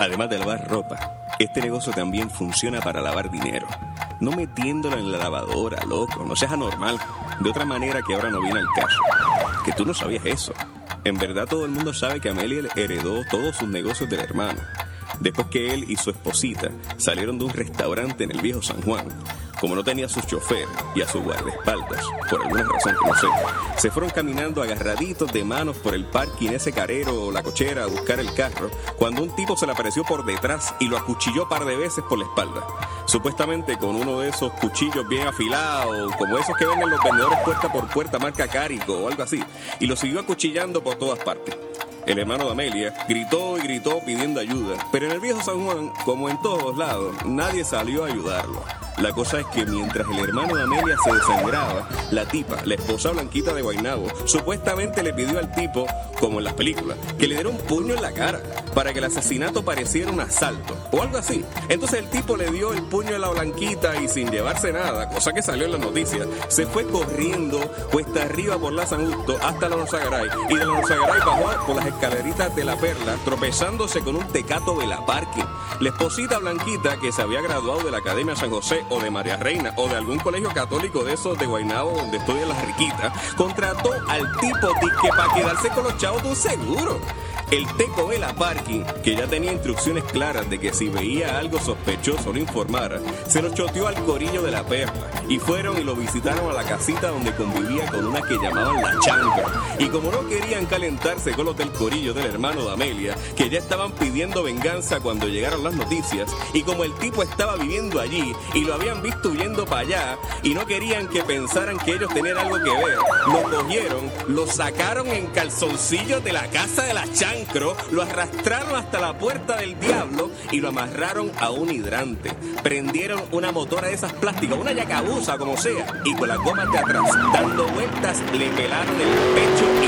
Además de lavar ropa, este negocio también funciona para lavar dinero. No metiéndolo en la lavadora, loco, no seas anormal. De otra manera que ahora no viene al caso. Que tú no sabías eso. En verdad todo el mundo sabe que Amelia heredó todos sus negocios del hermano. Después que él y su esposita salieron de un restaurante en el viejo San Juan, como no tenía a su chofer y a su guardaespaldas, por alguna razón que no sé, se fueron caminando agarraditos de manos por el parking ese carero o la cochera a buscar el carro, cuando un tipo se le apareció por detrás y lo acuchilló par de veces por la espalda. Supuestamente con uno de esos cuchillos bien afilados, como esos que venden los vendedores puerta por puerta, marca Carico o algo así, y lo siguió acuchillando por todas partes. El hermano de Amelia gritó y gritó pidiendo ayuda, pero en el viejo San Juan, como en todos lados, nadie salió a ayudarlo. La cosa es que mientras el hermano de Amelia se desangraba, la tipa, la esposa blanquita de Guainabo, supuestamente le pidió al tipo, como en las películas, que le diera un puño en la cara para que el asesinato pareciera un asalto o algo así. Entonces el tipo le dio el puño a la blanquita y sin llevarse nada, cosa que salió en la noticia, se fue corriendo cuesta arriba por la San Justo hasta la Nosagaray y de la Nosagaray bajó por las escaleritas de la Perla, tropezándose con un tecato de la parque. La esposita blanquita que se había graduado de la Academia San José o de María Reina o de algún colegio católico de esos de Guaynabo donde estudian las riquitas, contrató al tipo que para quedarse con los chavos de un seguro. El teco de la parking, que ya tenía instrucciones claras de que si veía algo sospechoso lo informara, se lo choteó al corillo de la perla y fueron y lo visitaron a la casita donde convivía con una que llamaban la chanca. Y como no querían calentarse con los del corillo del hermano de Amelia, que ya estaban pidiendo venganza cuando llegaron las noticias, y como el tipo estaba viviendo allí y lo habían visto huyendo para allá, y no querían que pensaran que ellos tenían algo que ver, lo cogieron, lo sacaron en calzoncillos de la casa de la lo arrastraron hasta la puerta del diablo y lo amarraron a un hidrante. Prendieron una motora de esas plásticas, una yacabusa como sea, y con las gomas de atrás, dando vueltas, le pelaron el pecho.